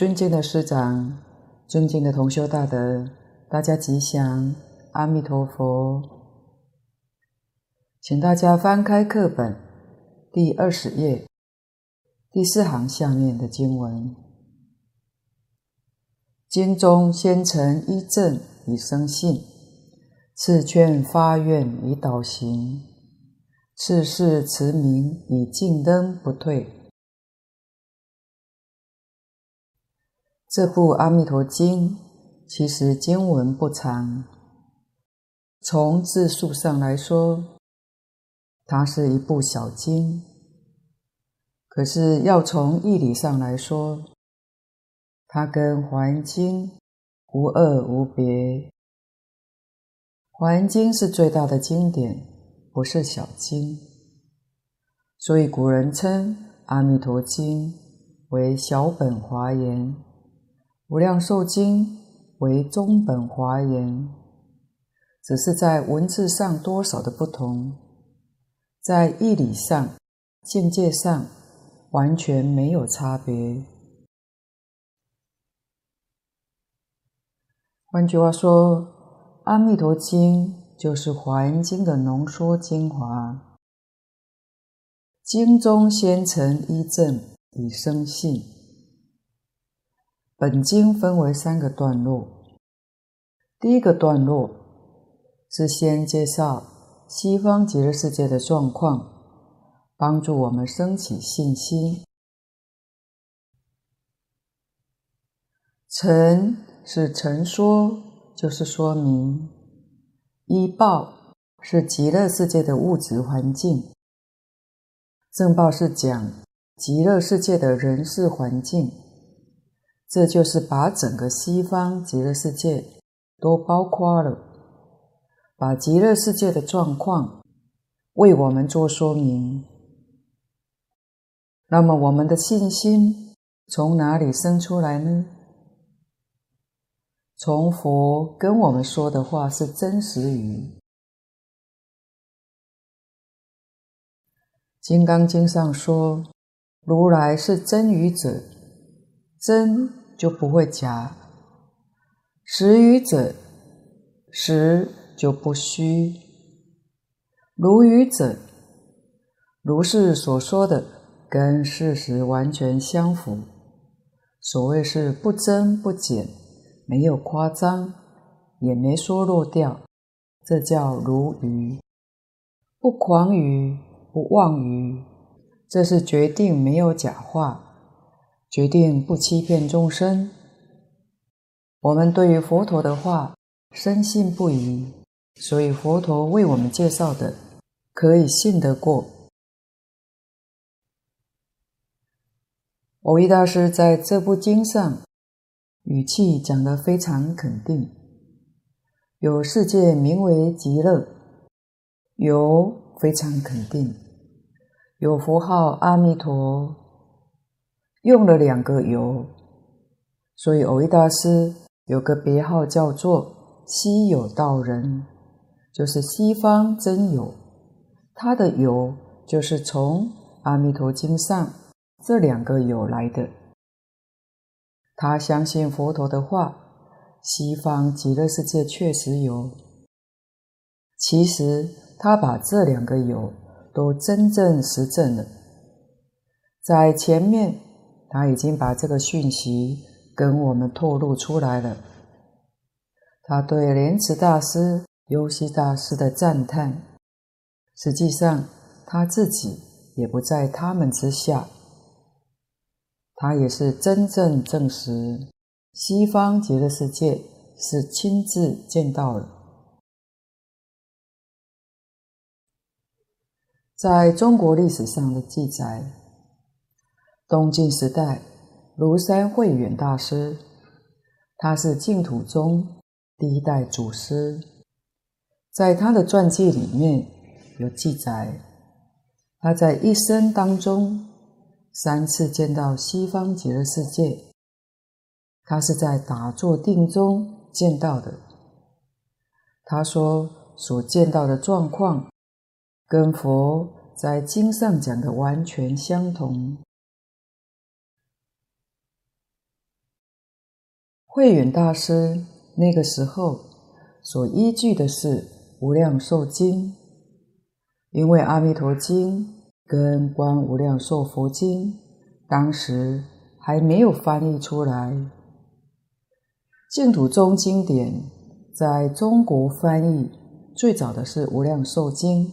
尊敬的师长、尊敬的同修大德，大家吉祥，阿弥陀佛。请大家翻开课本第二十页第四行下面的经文：经中先陈一正以生信，次劝发愿以导行，次世持名以进灯不退。这部《阿弥陀经》其实经文不长，从字数上来说，它是一部小经。可是要从义理上来说，它跟《华严经》无二无别。《华严经》是最大的经典，不是小经，所以古人称《阿弥陀经》为小本华严。无量寿经为中本华严，只是在文字上多少的不同，在义理上、境界上完全没有差别。换句话说，《阿弥陀经》就是《华严经》的浓缩精华，经中先陈一正以生信。本经分为三个段落。第一个段落是先介绍西方极乐世界的状况，帮助我们升起信心。陈是陈说，就是说明；一报是极乐世界的物质环境；正报是讲极乐世界的人事环境。这就是把整个西方极乐世界都包括了，把极乐世界的状况为我们做说明。那么我们的信心从哪里生出来呢？从佛跟我们说的话是真实语。《金刚经》上说：“如来是真语者，真。”就不会假，实语者，实就不虚，如语者，如是所说的跟事实完全相符。所谓是不增不减，没有夸张，也没说漏掉，这叫如语。不狂语，不妄语，这是决定没有假话。决定不欺骗众生。我们对于佛陀的话深信不疑，所以佛陀为我们介绍的可以信得过。蕅益大师在这部经上语气讲得非常肯定，有世界名为极乐，有非常肯定，有符号阿弥陀。用了两个有，所以蕅益大师有个别号叫做“西有道人”，就是西方真有。他的有就是从《阿弥陀经》上这两个有来的。他相信佛陀的话，西方极乐世界确实有。其实他把这两个有都真正实证了，在前面。他已经把这个讯息跟我们透露出来了。他对莲池大师、优溪大师的赞叹，实际上他自己也不在他们之下。他也是真正证实西方极乐世界是亲自见到了。在中国历史上的记载。东晋时代，庐山慧远大师，他是净土宗第一代祖师，在他的传记里面有记载，他在一生当中三次见到西方极乐世界，他是在打坐定中见到的。他说所见到的状况，跟佛在经上讲的完全相同。慧远大师那个时候所依据的是《无量寿经》，因为《阿弥陀经》跟《观无量寿佛经》当时还没有翻译出来，净土宗经典在中国翻译最早的是《无量寿经》。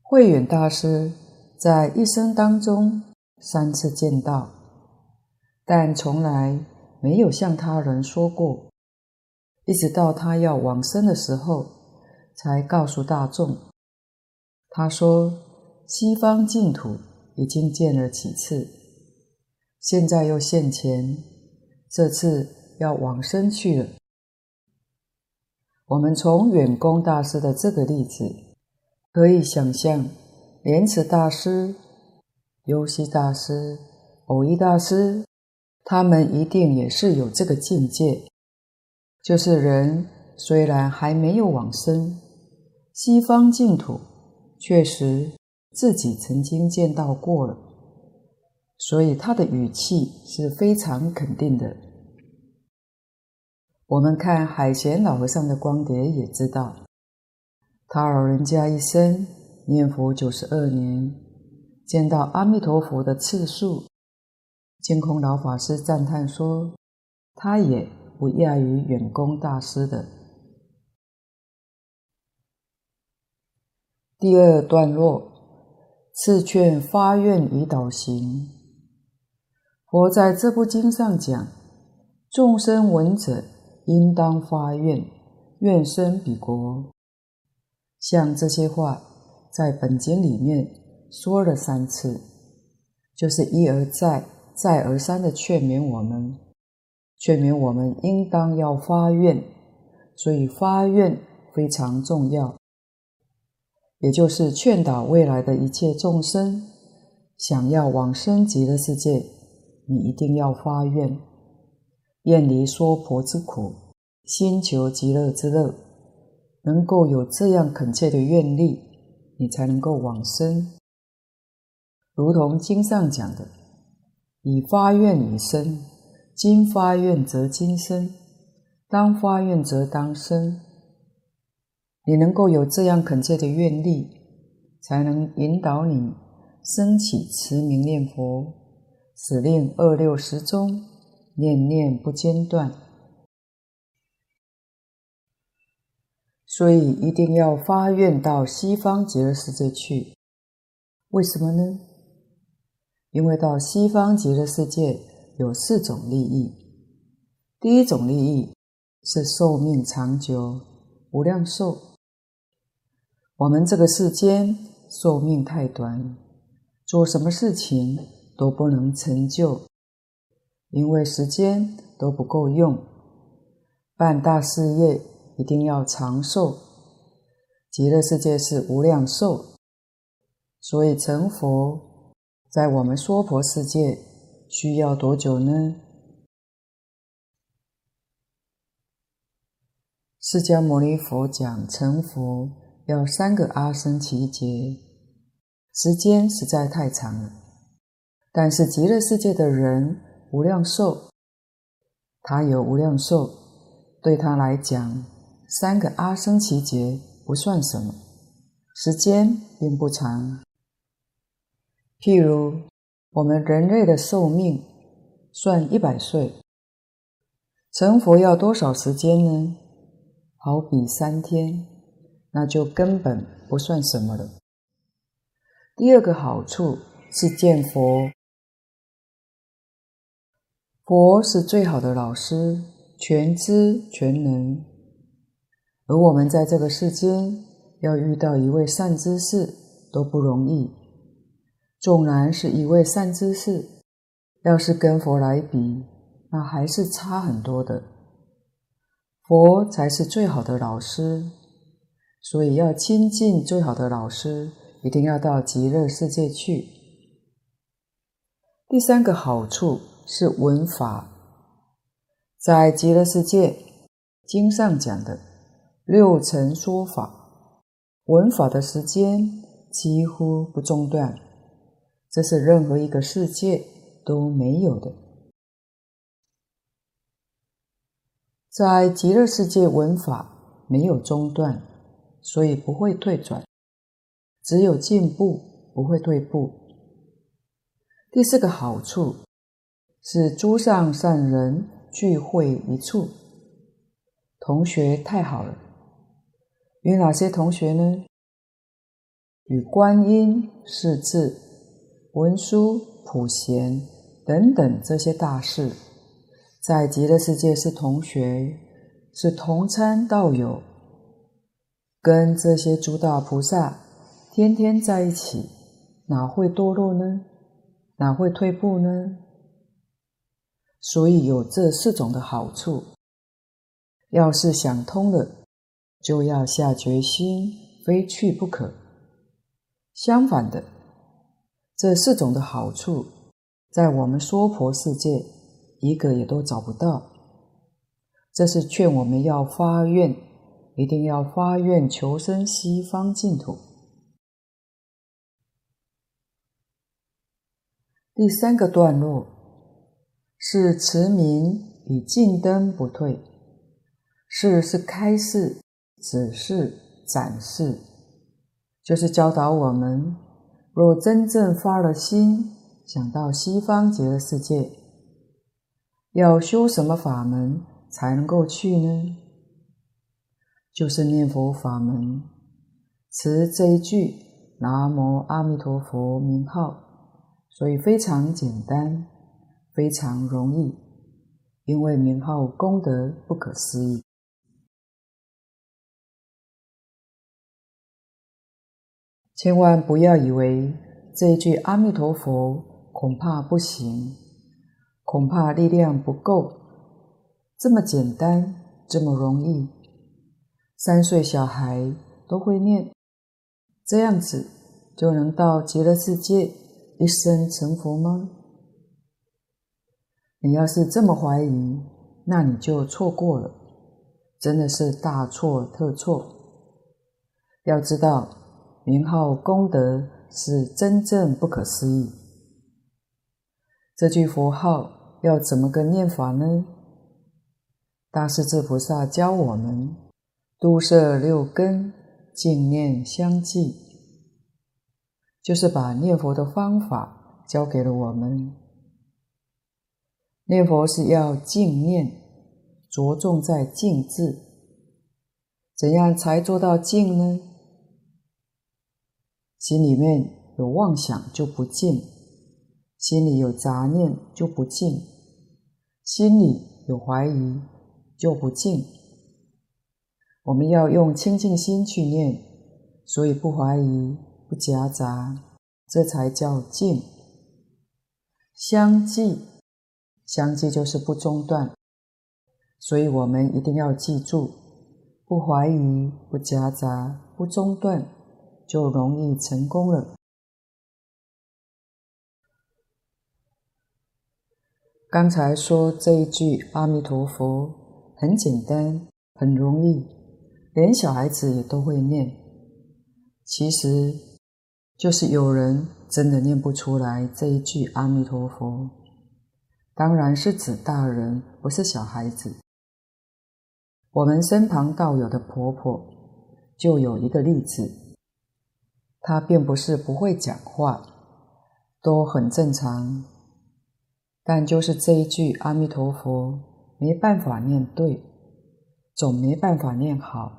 慧远大师在一生当中三次见到，但从来没有向他人说过，一直到他要往生的时候，才告诉大众。他说：“西方净土已经见了几次，现在又现前，这次要往生去了。”我们从远公大师的这个例子。可以想象，莲池大师、优溪大师、偶一大师，他们一定也是有这个境界，就是人虽然还没有往生，西方净土确实自己曾经见到过了，所以他的语气是非常肯定的。我们看海贤老和尚的光碟也知道。他老人家一生念佛九十二年，见到阿弥陀佛的次数，净空老法师赞叹说，他也不亚于远公大师的。第二段落，次劝发愿以导行。佛在这部经上讲，众生闻者应当发愿，愿生彼国。像这些话，在本经里面说了三次，就是一而再、再而三的劝勉我们，劝勉我们应当要发愿，所以发愿非常重要，也就是劝导未来的一切众生，想要往生极乐世界，你一定要发愿，愿离娑婆之苦，心求极乐之乐。能够有这样恳切的愿力，你才能够往生。如同经上讲的：“以发愿以生，今发愿则今生，当发愿则当生。”你能够有这样恳切的愿力，才能引导你升起持名念佛，使令二六时中念念不间断。所以一定要发愿到西方极乐世界去，为什么呢？因为到西方极乐世界有四种利益。第一种利益是寿命长久，无量寿。我们这个世间寿命太短，做什么事情都不能成就，因为时间都不够用，办大事业。一定要长寿，极乐世界是无量寿，所以成佛在我们娑婆世界需要多久呢？释迦牟尼佛讲成佛要三个阿僧只劫，时间实在太长了。但是极乐世界的人无量寿，他有无量寿，对他来讲。三个阿僧只劫不算什么，时间并不长。譬如我们人类的寿命算一百岁，成佛要多少时间呢？好比三天，那就根本不算什么了。第二个好处是见佛，佛是最好的老师，全知全能。而我们在这个世间要遇到一位善知识都不容易，纵然是一位善知识，要是跟佛来比，那还是差很多的。佛才是最好的老师，所以要亲近最好的老师，一定要到极乐世界去。第三个好处是闻法，在极乐世界经上讲的。六层说法，闻法的时间几乎不中断，这是任何一个世界都没有的。在极乐世界闻法没有中断，所以不会退转，只有进步，不会退步。第四个好处是诸上善人聚会一处，同学太好了。与哪些同学呢？与观音、势至、文殊、普贤等等这些大事。在极乐世界是同学，是同参道友，跟这些诸大菩萨天天在一起，哪会堕落呢？哪会退步呢？所以有这四种的好处。要是想通了，就要下决心，非去不可。相反的，这四种的好处，在我们娑婆世界。一个也都找不到，这是劝我们要发愿，一定要发愿求生西方净土。第三个段落是持名以进灯不退，是是开示、指示、展示，就是教导我们，若真正发了心，想到西方极乐世界。要修什么法门才能够去呢？就是念佛法门，持这一句“南无阿弥陀佛”名号，所以非常简单，非常容易，因为名号功德不可思议。千万不要以为这一句“阿弥陀佛”恐怕不行。恐怕力量不够，这么简单，这么容易，三岁小孩都会念，这样子就能到极乐世界一生成佛吗？你要是这么怀疑，那你就错过了，真的是大错特错。要知道，名号功德是真正不可思议，这句佛号。要怎么个念法呢？大势至菩萨教我们：度摄六根，净念相继，就是把念佛的方法教给了我们。念佛是要净念，着重在净字。怎样才做到净呢？心里面有妄想就不净，心里有杂念就不净。心里有怀疑就不净，我们要用清净心去念，所以不怀疑、不夹杂，这才叫净。相继，相继就是不中断，所以我们一定要记住，不怀疑、不夹杂、不中断，就容易成功了。刚才说这一句阿弥陀佛很简单，很容易，连小孩子也都会念。其实，就是有人真的念不出来这一句阿弥陀佛。当然是指大人，不是小孩子。我们身旁道友的婆婆就有一个例子，他并不是不会讲话，都很正常。但就是这一句阿弥陀佛没办法念对，总没办法念好，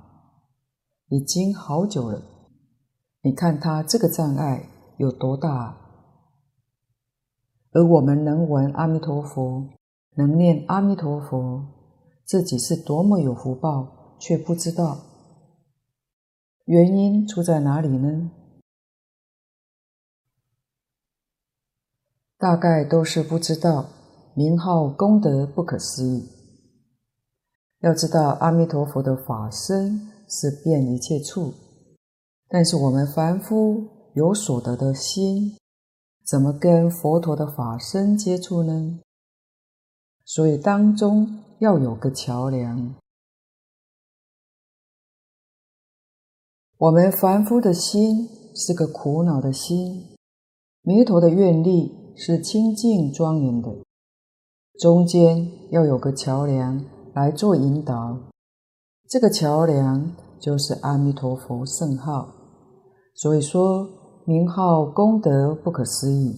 已经好久了。你看他这个障碍有多大？而我们能闻阿弥陀佛，能念阿弥陀佛，自己是多么有福报，却不知道。原因出在哪里呢？大概都是不知道名号功德不可思议。要知道阿弥陀佛的法身是遍一切处，但是我们凡夫有所得的心，怎么跟佛陀的法身接触呢？所以当中要有个桥梁。我们凡夫的心是个苦恼的心，弥陀的愿力。是清净庄严的，中间要有个桥梁来做引导，这个桥梁就是阿弥陀佛圣号。所以说，名号功德不可思议，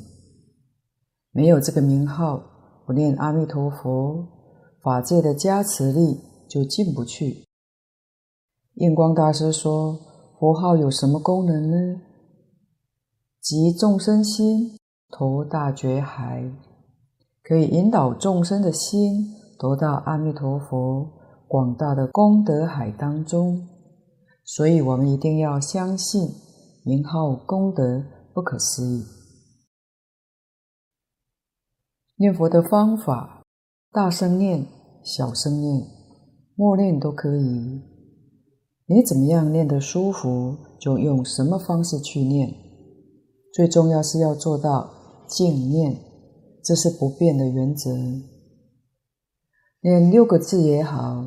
没有这个名号，不念阿弥陀佛，法界的加持力就进不去。印光大师说，佛号有什么功能呢？集众生心，投大觉海，可以引导众生的心投到阿弥陀佛广大的功德海当中。所以我们一定要相信名号功德不可思议。念佛的方法，大声念、小声念、默念都可以。你怎么样念得舒服，就用什么方式去念。最重要是要做到净念，这是不变的原则。念六个字也好，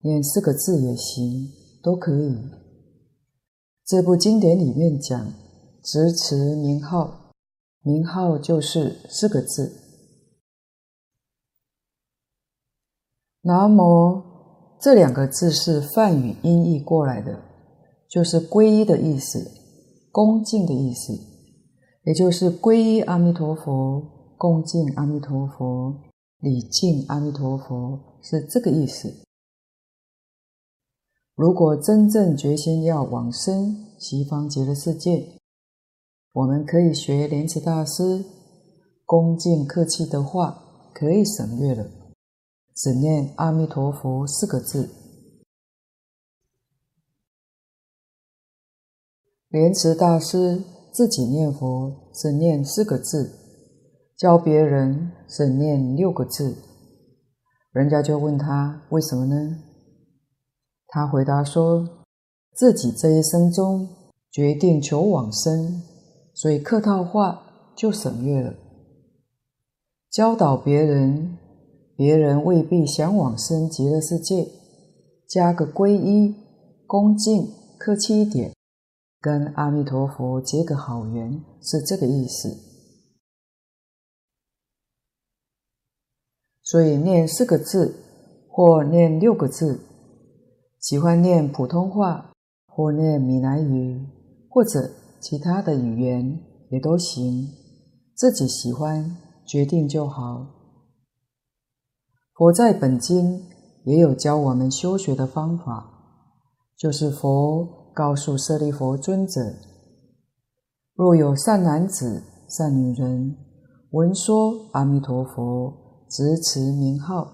念四个字也行，都可以。这部经典里面讲，执持名号，名号就是四个字。南无。这两个字是梵语音译过来的，就是皈依的意思，恭敬的意思，也就是皈依阿弥陀佛，恭敬阿弥陀佛，礼敬阿弥陀佛，是这个意思。如果真正决心要往生西方极乐世界，我们可以学莲池大师，恭敬客气的话可以省略了。只念阿弥陀佛四个字。莲池大师自己念佛只念四个字，教别人只念六个字。人家就问他为什么呢？他回答说，自己这一生中决定求往生，所以客套话就省略了。教导别人。别人未必想往生极乐世界，加个皈依、恭敬、客气一点，跟阿弥陀佛结个好缘，是这个意思。所以念四个字或念六个字，喜欢念普通话或念闽南语或者其他的语言也都行，自己喜欢决定就好。佛在本经也有教我们修学的方法，就是佛告诉舍利弗尊者：若有善男子、善女人，闻说阿弥陀佛，执持名号，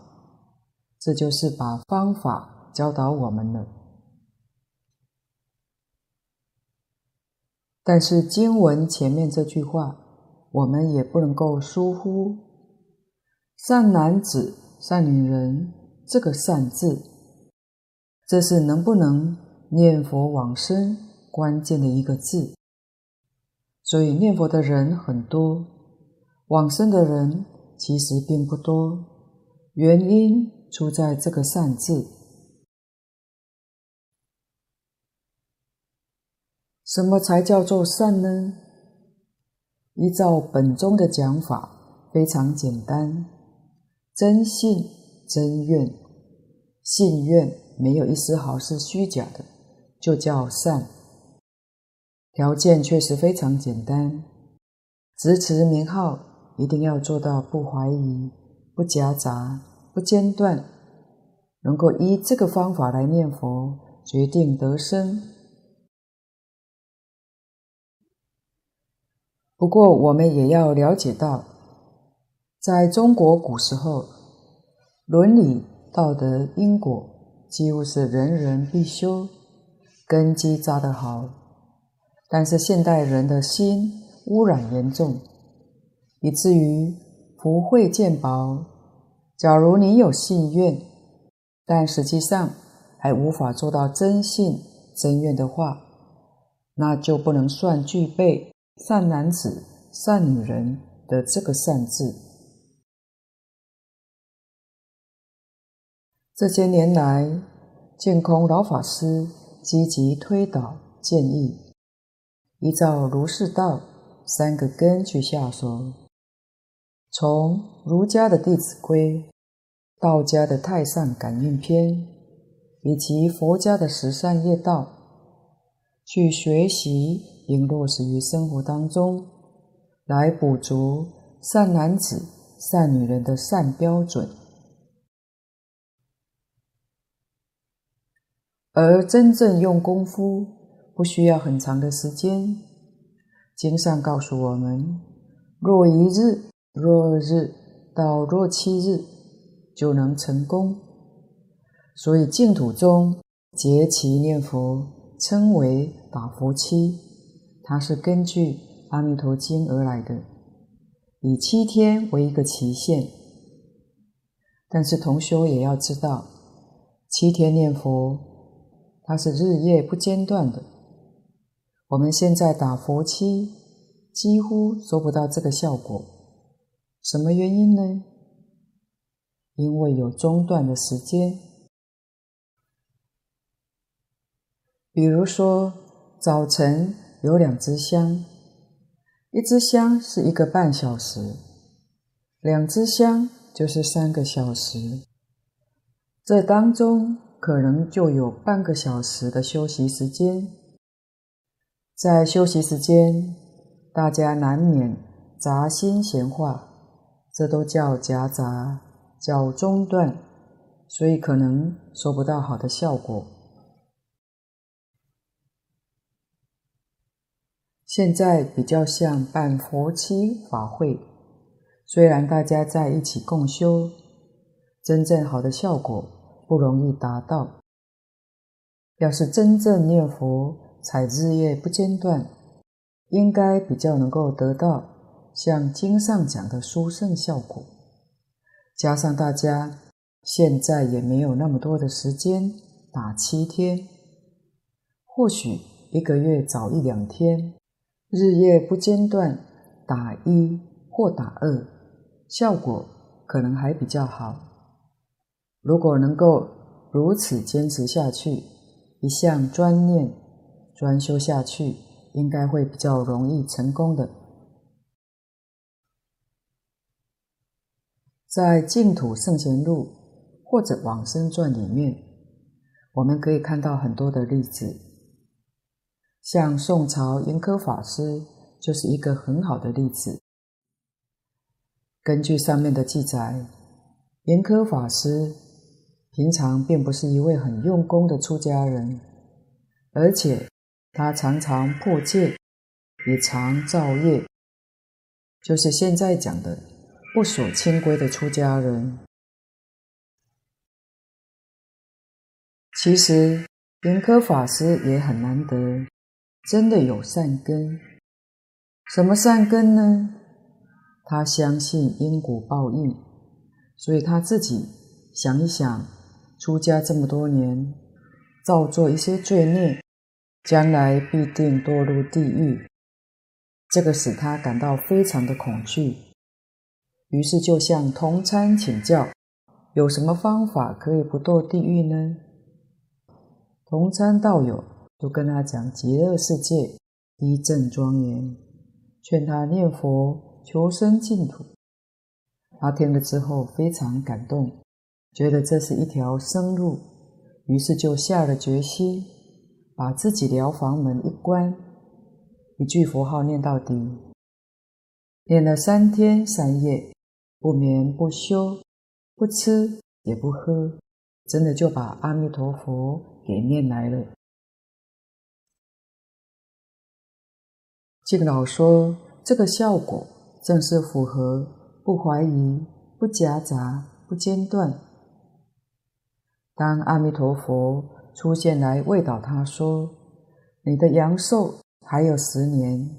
这就是把方法教导我们了。但是经文前面这句话，我们也不能够疏忽，善男子。善女人，这个“善”字，这是能不能念佛往生关键的一个字。所以念佛的人很多，往生的人其实并不多。原因出在这个“善”字。什么才叫做善呢？依照本宗的讲法，非常简单。真信真愿，信愿没有一丝毫是虚假的，就叫善。条件确实非常简单，执持名号一定要做到不怀疑、不夹杂、不间断，能够依这个方法来念佛，决定得生。不过我们也要了解到。在中国古时候，伦理、道德、因果几乎是人人必修，根基扎得好。但是现代人的心污染严重，以至于福慧渐薄。假如你有信愿，但实际上还无法做到真信真愿的话，那就不能算具备善男子、善女人的这个善字。这些年来，净空老法师积极推导建议，依照儒释道三个根去下手，从儒家的《弟子规》、道家的《太上感应篇》，以及佛家的十善业道，去学习并落实于生活当中，来补足善男子、善女人的善标准。而真正用功夫，不需要很长的时间。经上告诉我们，若一日、若二日到若七日，就能成功。所以净土中结期念佛称为打佛七，它是根据《阿弥陀经》而来的，以七天为一个期限。但是同修也要知道，七天念佛，它是日夜不间断的。我们现在打佛七，几乎收不到这个效果。什么原因呢？因为有中断的时间。比如说，早晨有两支香，一支香是一个半小时，两支香就是三个小时。这当中可能就有半个小时的休息时间。在休息时间，大家难免杂心闲话，这都叫夹杂，叫中断，所以可能收不到好的效果。现在比较像办佛七法会，虽然大家在一起共修，真正好的效果不容易达到。要是真正念佛，才日夜不间断，应该比较能够得到像经上讲的殊胜效果。加上大家现在也没有那么多的时间打七天，或许一个月早一两天，日夜不间断打一或打二，效果可能还比较好。如果能够如此坚持下去，一向专念。专修下去，应该会比较容易成功的。在《净土圣贤录》或者《往生传》里面，我们可以看到很多的例子，像宋朝圆科法师就是一个很好的例子。根据上面的记载，严科法师平常并不是一位很用功的出家人，而且，他常常破戒，也常造业，就是现在讲的不守清规的出家人。其实严科法师也很难得，真的有善根。什么善根呢？他相信因果报应，所以他自己想一想，出家这么多年，造作一些罪孽。将来必定堕入地狱，这个使他感到非常的恐惧，于是就向同参请教，有什么方法可以不堕地狱呢？同参道友就跟他讲极乐世界一正庄严，劝他念佛求生净土。他听了之后非常感动，觉得这是一条生路，于是就下了决心。把自己寮房门一关，一句佛号念到底，念了三天三夜，不眠不休，不吃也不喝，真的就把阿弥陀佛给念来了。敬老说，这个效果正是符合不怀疑、不夹杂、不间断。当阿弥陀佛。出现来慰导他说：“你的阳寿还有十年，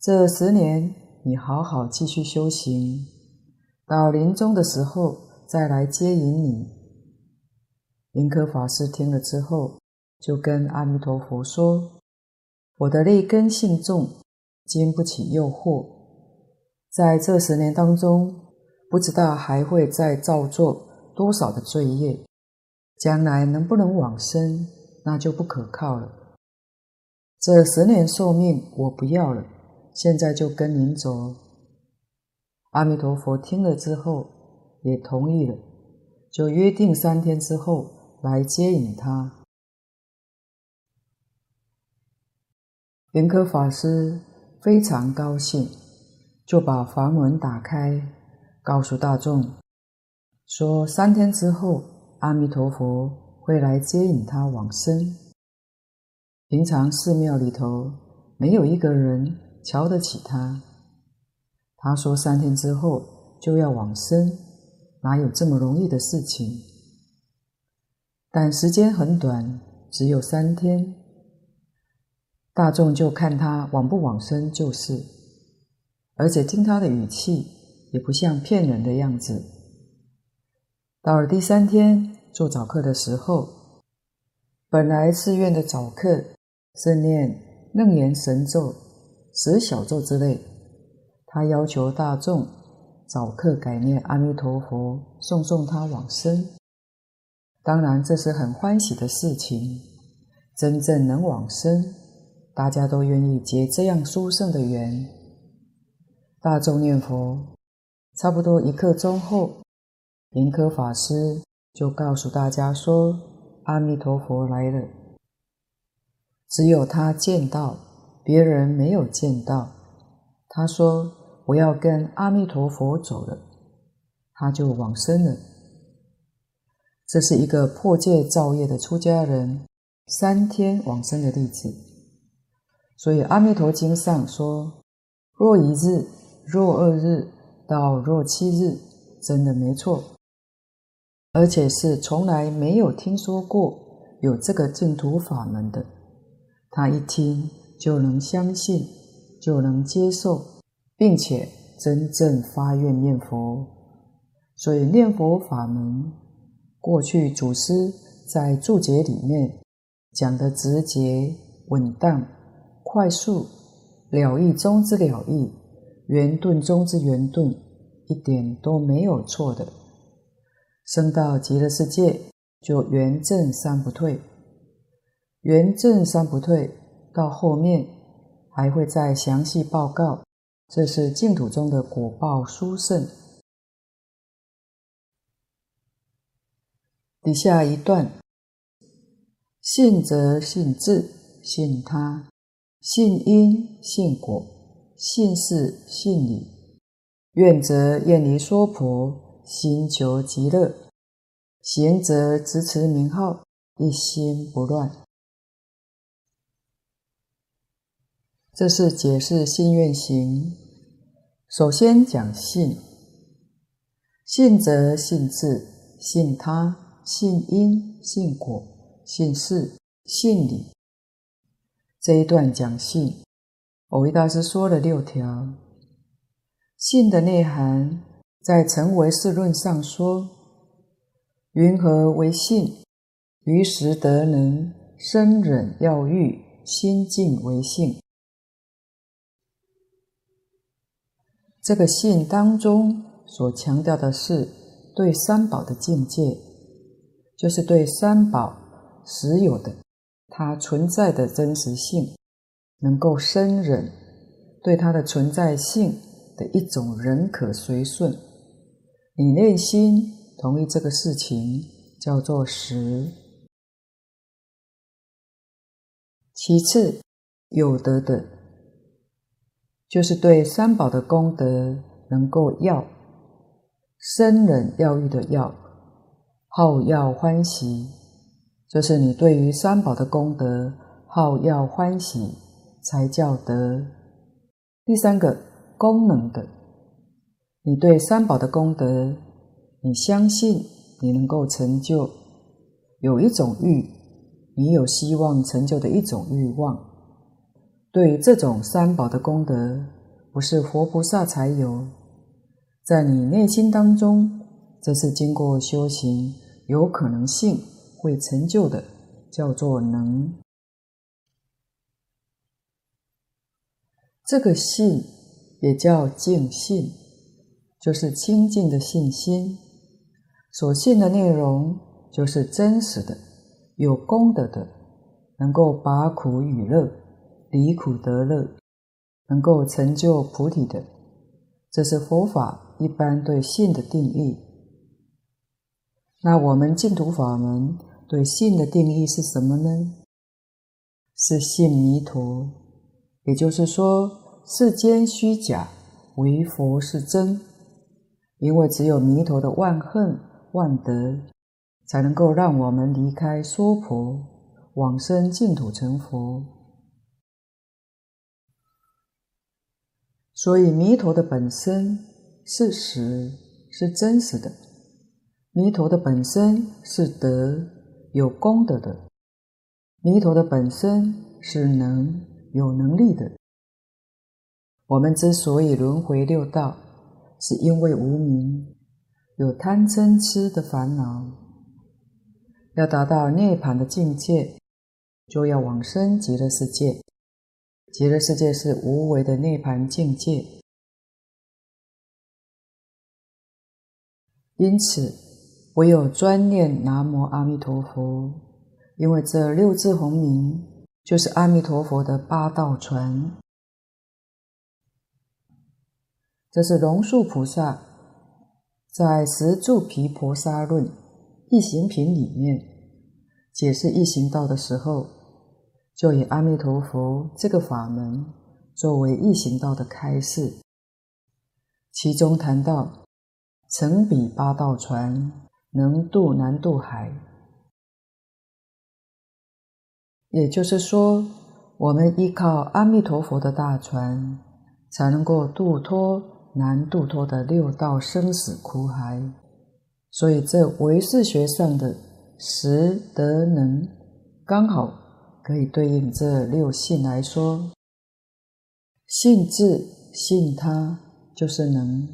这十年你好好继续修行，到临终的时候再来接引你。”圆科法师听了之后，就跟阿弥陀佛说：“我的劣根性重，经不起诱惑，在这十年当中，不知道还会再造作多少的罪业。”将来能不能往生，那就不可靠了。这十年寿命我不要了，现在就跟您走。阿弥陀佛听了之后也同意了，就约定三天之后来接引他。莲科法师非常高兴，就把房门打开，告诉大众说：三天之后，阿弥陀佛会来接引他往生。平常寺庙里头没有一个人瞧得起他。他说三天之后就要往生，哪有这么容易的事情？但时间很短，只有三天。大众就看他往不往生就是，而且听他的语气也不像骗人的样子。到了第三天做早课的时候，本来寺院的早课是念楞严神咒、十小咒之类，他要求大众早课改念阿弥陀佛，送送他往生。当然这是很欢喜的事情，真正能往生。大家都愿意结这样殊胜的缘，大众念佛，差不多一刻钟后，莲科法师就告诉大家说：“阿弥陀佛来了。”只有他见到，别人没有见到。他说：“我要跟阿弥陀佛走了。”他就往生了。这是一个破戒造业的出家人，三天往生的例子。所以《阿弥陀经》上说：“若一日，若二日，到若七日，真的没错。而且是从来没有听说过有这个净土法门的，他一听就能相信，就能接受，并且真正发愿念佛。所以念佛法门，过去祖师在注解里面讲的直接稳当。”快速了义中之了义，圆顿中之圆顿，一点都没有错的。升到极乐世界，就圆正三不退，圆正三不退，到后面还会再详细报告。这是净土中的果报殊胜。底下一段：信则信自，信他。信因信果，信事信理，愿则愿离娑婆，心求极乐；行则执持名号，一心不乱。这是解释信愿行。首先讲信，信则信自，信他，信因，信果，信事，信理。这一段讲信，蕅益大师说了六条。信的内涵，在《成唯识论》上说：“云何为信？于时得能生忍要欲心净为性。”这个信当中所强调的是对三宝的境界，就是对三宝实有的。它存在的真实性，能够生忍，对它的存在性的一种忍可随顺，你内心同意这个事情，叫做实。其次，有德的，就是对三宝的功德能够要生忍要欲的要，好要欢喜。这是你对于三宝的功德好要欢喜，才叫德。第三个功能的，你对三宝的功德，你相信你能够成就，有一种欲，你有希望成就的一种欲望。对于这种三宝的功德，不是佛菩萨才有，在你内心当中，这是经过修行有可能性。会成就的叫做能，这个信也叫净信，就是清净的信心。所信的内容就是真实的、有功德的，能够拔苦与乐、离苦得乐，能够成就菩提的，这是佛法一般对信的定义。那我们净土法门对信的定义是什么呢？是信弥陀，也就是说，世间虚假，唯佛是真。因为只有弥陀的万恨万德，才能够让我们离开娑婆，往生净土成佛。所以，弥陀的本身是实，是真实的；弥陀的本身是德，有功德的；弥陀的本身是能，有能力的。我们之所以轮回六道，是因为无明，有贪嗔痴的烦恼。要达到涅槃的境界，就要往生极乐世界。极乐世界是无为的涅槃境界，因此唯有专念南无阿弥陀佛，因为这六字洪名就是阿弥陀佛的八道传。这是龙树菩萨在《十住毗婆沙论》一行品里面解释一行道的时候。就以阿弥陀佛这个法门作为一行道的开示，其中谈到承彼八道船，能渡南渡海。也就是说，我们依靠阿弥陀佛的大船，才能够渡脱难度脱的六道生死苦海。所以，这唯识学上的识德能，刚好。可以对应这六性来说，信自信他就是能，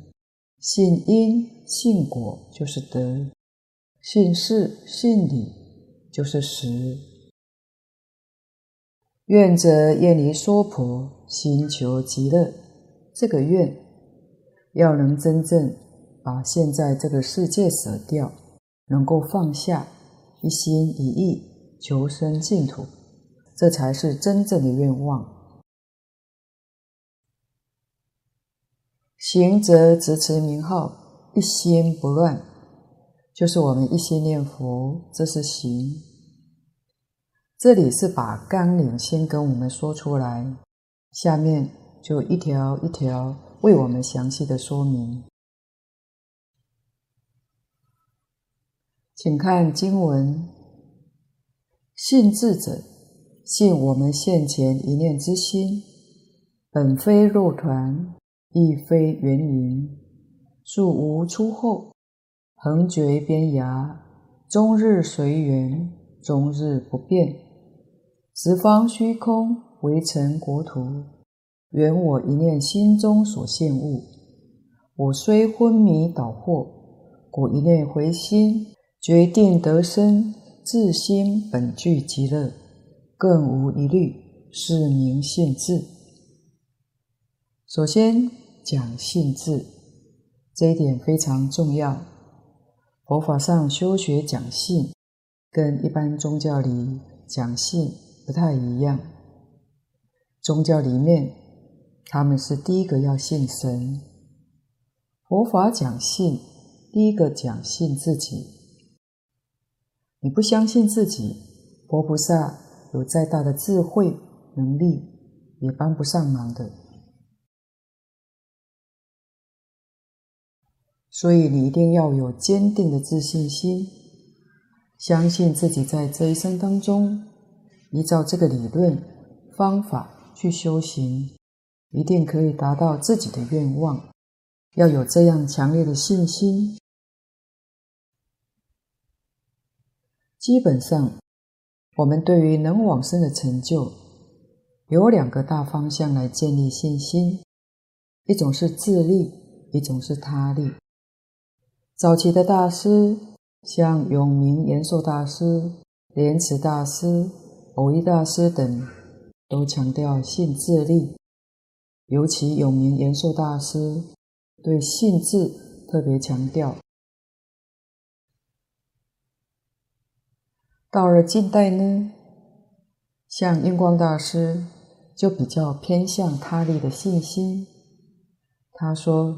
信因信果就是德，信事信理就是实。愿者愿离娑婆，心求极乐。这个愿要能真正把现在这个世界舍掉，能够放下，一心一意求生净土。这才是真正的愿望。行则执持名号，一心不乱，就是我们一心念佛，这是行。这里是把纲领先跟我们说出来，下面就一条一条为我们详细的说明。请看经文：信智者。信我们现前一念之心，本非肉团，亦非圆云，素无出后，横绝边涯，终日随缘，终日不变。十方虚空，为成国土，缘我一念心中所现物。我虽昏迷倒惑，果一念回心，决定得生，自心本具极乐。更无一虑，是名信智。首先讲信智，这一点非常重要。佛法上修学讲信，跟一般宗教里讲信不太一样。宗教里面，他们是第一个要信神；佛法讲信，第一个讲信自己。你不相信自己，佛菩萨。有再大的智慧能力，也帮不上忙的。所以你一定要有坚定的自信心，相信自己在这一生当中，依照这个理论方法去修行，一定可以达到自己的愿望。要有这样强烈的信心，基本上。我们对于能往生的成就，有两个大方向来建立信心：一种是自力，一种是他力。早期的大师，像永明延寿大师、莲池大师、蕅益大师等，都强调信自立。尤其有名延寿大师对信自特别强调。到了近代呢，像印光大师就比较偏向他力的信心。他说：“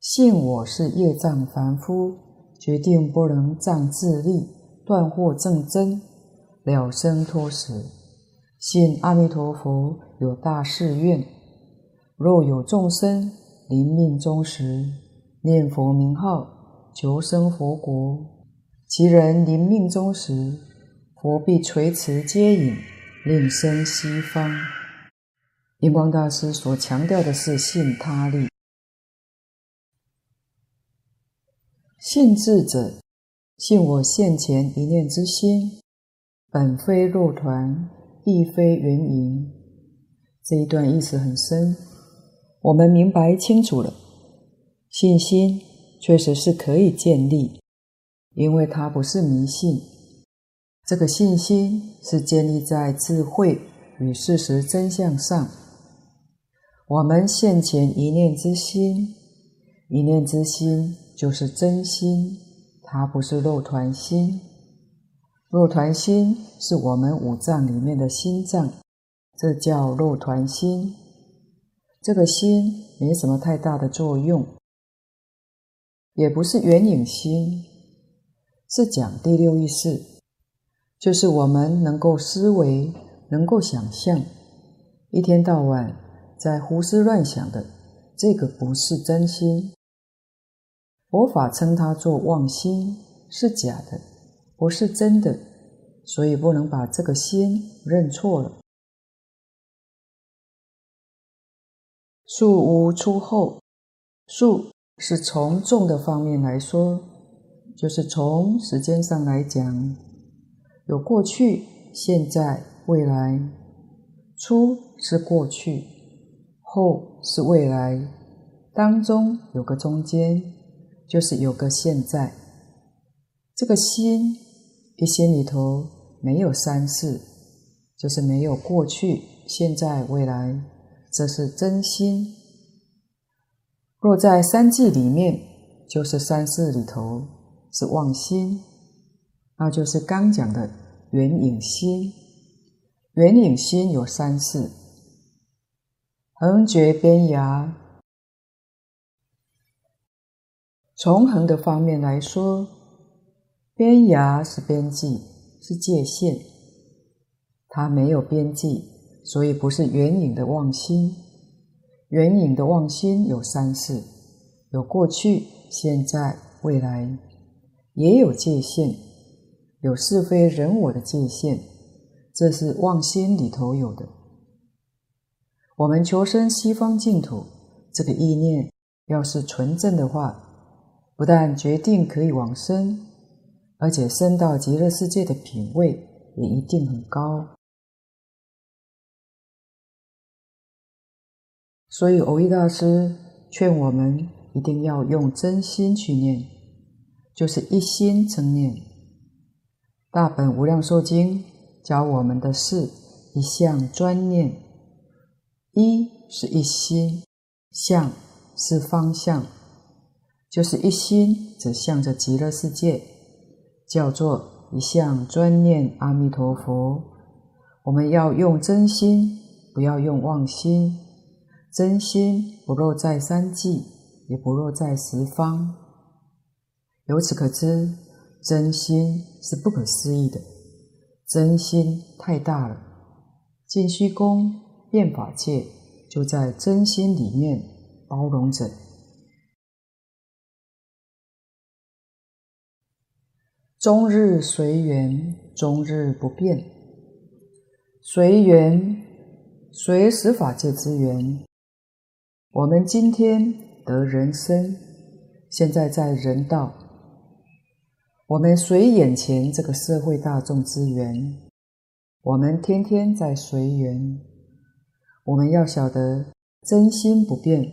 信我是业障凡夫，决定不能仗自力断惑证真，了生脱死。信阿弥陀佛有大誓愿，若有众生临命终时念佛名号，求生佛国。”其人临命终时，佛必垂慈接引，令生西方。印光大师所强调的是信他力。信智者，信我现前一念之心，本非肉团，亦非圆影。这一段意思很深，我们明白清楚了。信心确实是可以建立。因为它不是迷信，这个信心是建立在智慧与事实真相上。我们现前一念之心，一念之心就是真心，它不是肉团心。肉团心是我们五脏里面的心脏，这叫肉团心。这个心没什么太大的作用，也不是圆影心。是讲第六意识，就是我们能够思维、能够想象，一天到晚在胡思乱想的，这个不是真心。佛法称它做妄心，是假的，不是真的，所以不能把这个心认错了。数无出后，数是从众的方面来说。就是从时间上来讲，有过去、现在、未来。出是过去，后是未来，当中有个中间，就是有个现在。这个心，一心里头没有三世，就是没有过去、现在、未来，这是真心。若在三际里面，就是三世里头。是妄心，那就是刚讲的圆影心。圆影心有三世，横绝边涯。从横的方面来说，边涯是边际，是界限，它没有边际，所以不是缘影的妄心。缘影的妄心有三世，有过去、现在、未来。也有界限，有是非人我的界限，这是妄心里头有的。我们求生西方净土，这个意念要是纯正的话，不但决定可以往生，而且生到极乐世界的品位也一定很高。所以，蕅益大师劝我们一定要用真心去念。就是一心称念，《大本无量寿经》教我们的是一向专念。一是一心，向是方向，就是一心则向着极乐世界，叫做一向专念阿弥陀佛。我们要用真心，不要用妄心。真心不落在三际，也不落在十方。由此可知，真心是不可思议的，真心太大了。尽虚空变法界就在真心里面包容着。终日随缘，终日不变。随缘，随十法界之缘。我们今天得人生，现在在人道。我们随眼前这个社会大众之缘，我们天天在随缘。我们要晓得真心不变，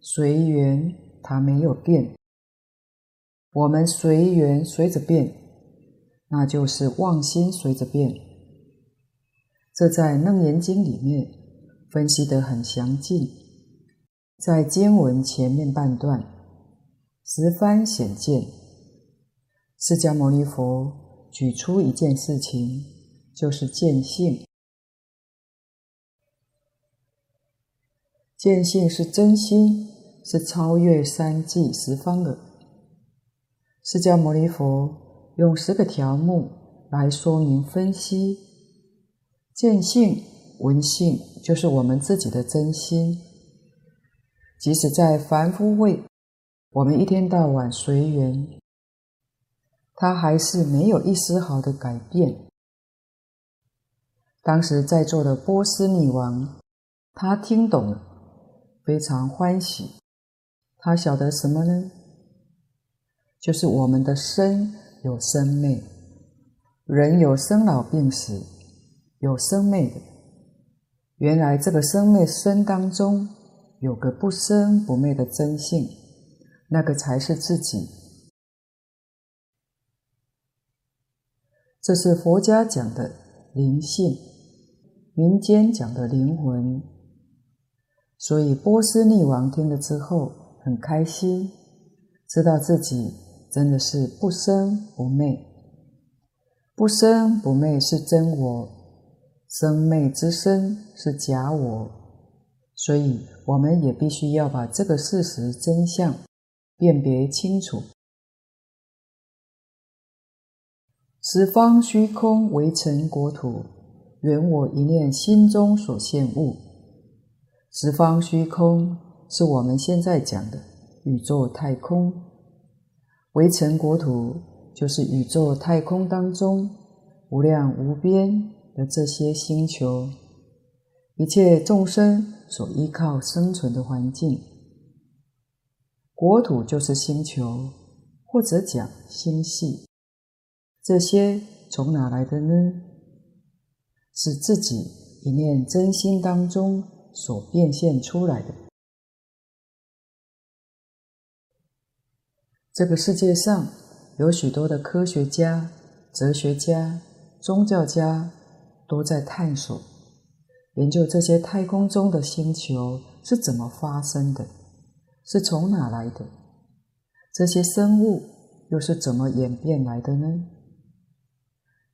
随缘它没有变。我们随缘随着变，那就是妄心随着变。这在《楞严经》里面分析得很详尽，在经文前面半段十番显见。释迦牟尼佛举出一件事情，就是见性。见性是真心，是超越三际十方的。释迦牟尼佛用十个条目来说明分析，见性、闻性就是我们自己的真心。即使在凡夫位，我们一天到晚随缘，他还是没有一丝毫的改变。当时在座的波斯女王，她听懂了，非常欢喜。她晓得什么呢？就是我们的生有生灭，人有生老病死，有生灭的。原来这个生灭生当中有个不生不灭的真性，那个才是自己。这是佛家讲的灵性。民间讲的灵魂，所以波斯匿王听了之后很开心，知道自己真的是不生不灭，不生不灭是真我，生灭之身是假我，所以我们也必须要把这个事实真相辨别清楚。十方虚空为尘国土。缘我一念心中所现物，十方虚空是我们现在讲的宇宙太空，为尘国土就是宇宙太空当中无量无边的这些星球，一切众生所依靠生存的环境。国土就是星球，或者讲星系，这些从哪来的呢？是自己一念真心当中所变现出来的。这个世界上有许多的科学家、哲学家、宗教家都在探索、研究这些太空中的星球是怎么发生的，是从哪来的？这些生物又是怎么演变来的呢？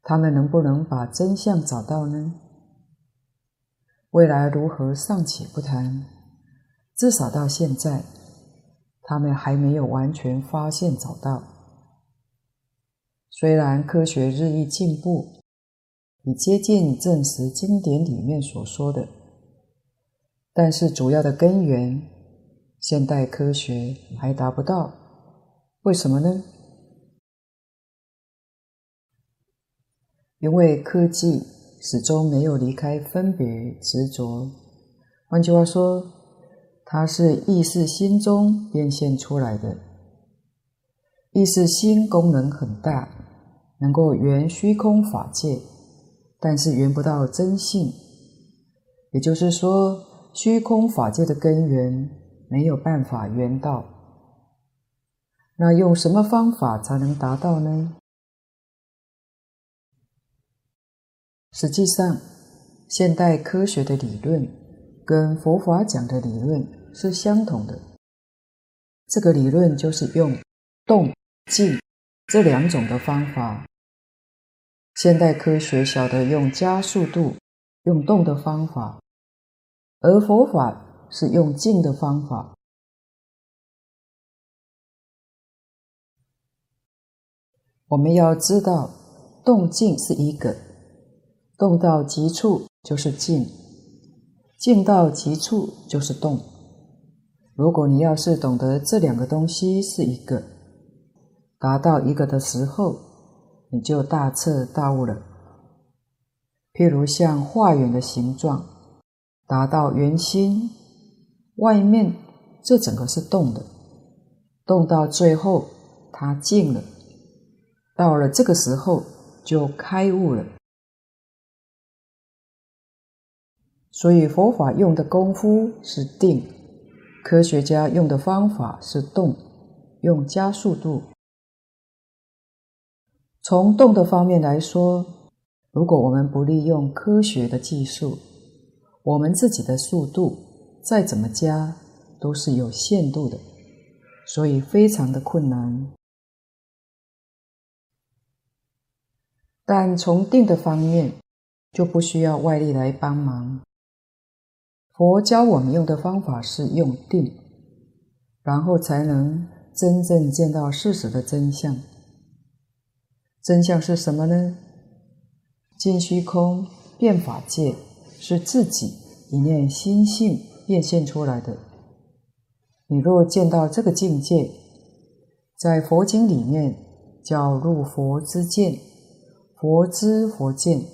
他们能不能把真相找到呢？未来如何尚且不谈，至少到现在，他们还没有完全发现找到。虽然科学日益进步，已接近证实经典里面所说的，但是主要的根源，现代科学还达不到。为什么呢？因为科技始终没有离开分别执着，换句话说，它是意识心中变现出来的。意识心功能很大，能够缘虚空法界，但是缘不到真性。也就是说，虚空法界的根源没有办法圆到。那用什么方法才能达到呢？实际上，现代科学的理论跟佛法讲的理论是相同的。这个理论就是用动静这两种的方法。现代科学晓得用加速度、用动的方法，而佛法是用静的方法。我们要知道，动静是一个。动到极处就是静，静到极处就是动。如果你要是懂得这两个东西是一个，达到一个的时候，你就大彻大悟了。譬如像化圆的形状，达到圆心，外面这整个是动的，动到最后它静了，到了这个时候就开悟了。所以佛法用的功夫是定，科学家用的方法是动，用加速度。从动的方面来说，如果我们不利用科学的技术，我们自己的速度再怎么加都是有限度的，所以非常的困难。但从定的方面，就不需要外力来帮忙。佛教我们用的方法是用定，然后才能真正见到事实的真相。真相是什么呢？尽虚空变法界，是自己一念心性变现出来的。你若见到这个境界，在佛经里面叫入佛之见，佛知佛见，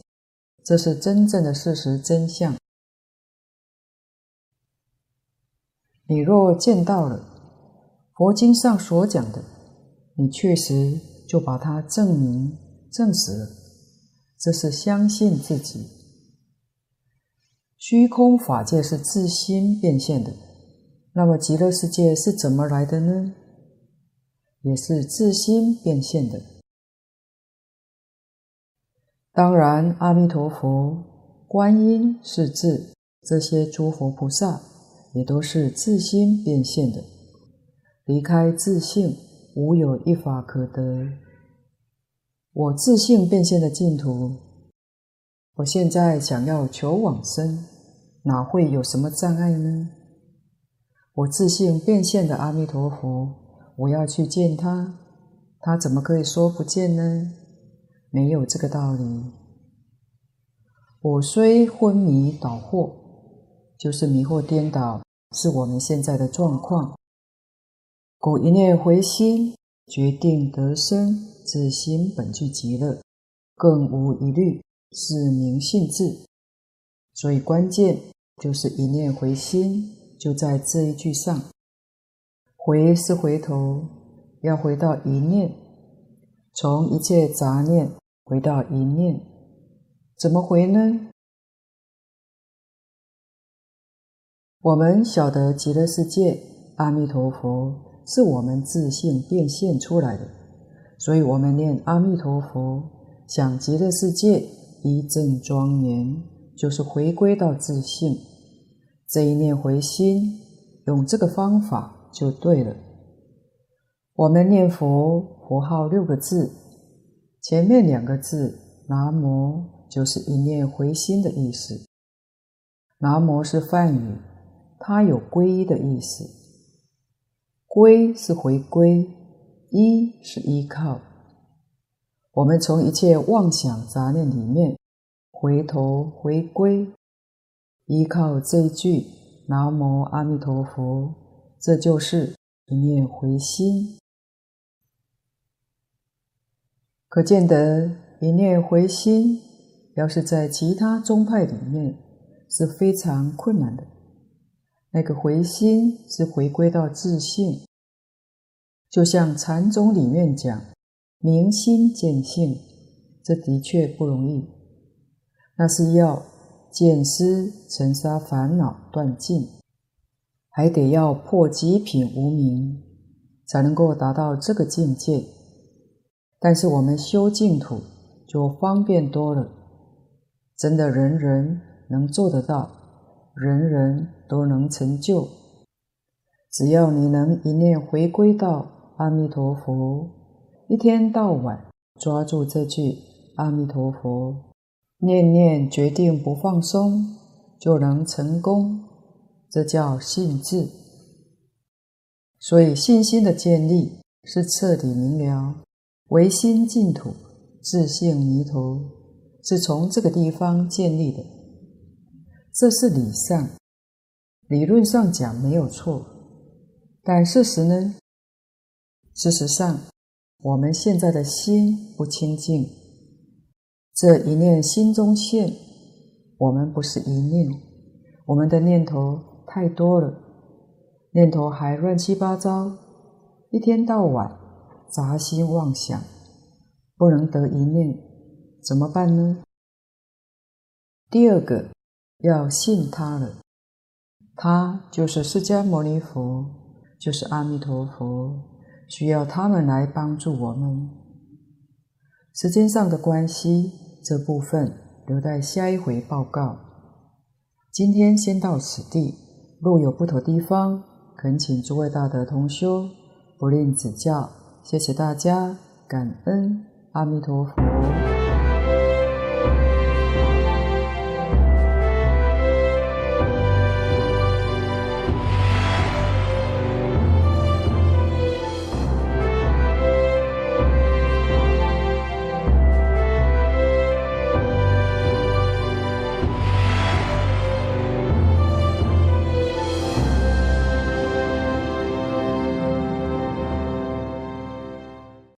这是真正的事实真相。你若见到了佛经上所讲的，你确实就把它证明证实了，这是相信自己。虚空法界是自心变现的，那么极乐世界是怎么来的呢？也是自心变现的。当然，阿弥陀佛、观音、势至这些诸佛菩萨，也都是自心变现的。离开自性，无有一法可得。我自信变现的净土，我现在想要求往生，哪会有什么障碍呢？我自信变现的阿弥陀佛。我要去见他，他怎么可以说不见呢？没有这个道理。我虽昏迷倒惑，就是迷惑颠倒，是我们现在的状况。故一念回心，决定得生，自心本具极乐，更无疑虑，是明信智。所以关键就是一念回心，就在这一句上。回是回头，要回到一念，从一切杂念回到一念，怎么回呢？我们晓得极乐世界，阿弥陀佛是我们自信变现出来的，所以我们念阿弥陀佛，想极乐世界一正庄严，就是回归到自信，这一念回心，用这个方法。就对了。我们念佛佛号六个字，前面两个字“南无”就是一念回心的意思。南无是梵语，它有皈依的意思。归是回归，依是依靠。我们从一切妄想杂念里面回头回归，依靠这一句“南无阿弥陀佛”。这就是一念回心，可见得一念回心，要是在其他宗派里面是非常困难的。那个回心是回归到自信，就像禅宗里面讲明心见性，这的确不容易。那是要见思尘沙烦恼断尽。还得要破极品无明，才能够达到这个境界。但是我们修净土就方便多了，真的人人能做得到，人人都能成就。只要你能一念回归到阿弥陀佛，一天到晚抓住这句阿弥陀佛，念念决定不放松，就能成功。这叫信智，所以信心的建立是彻底明了，唯心净土，自性弥陀，是从这个地方建立的。这是理上，理论上讲没有错，但事实呢？事实上，我们现在的心不清净，这一念心中现，我们不是一念，我们的念头。太多了，念头还乱七八糟，一天到晚杂心妄想，不能得一念，怎么办呢？第二个要信他了，他就是释迦牟尼佛，就是阿弥陀佛，需要他们来帮助我们。时间上的关系，这部分留待下一回报告。今天先到此地。若有不妥地方，恳请诸位大德同修不吝指教。谢谢大家，感恩阿弥陀佛。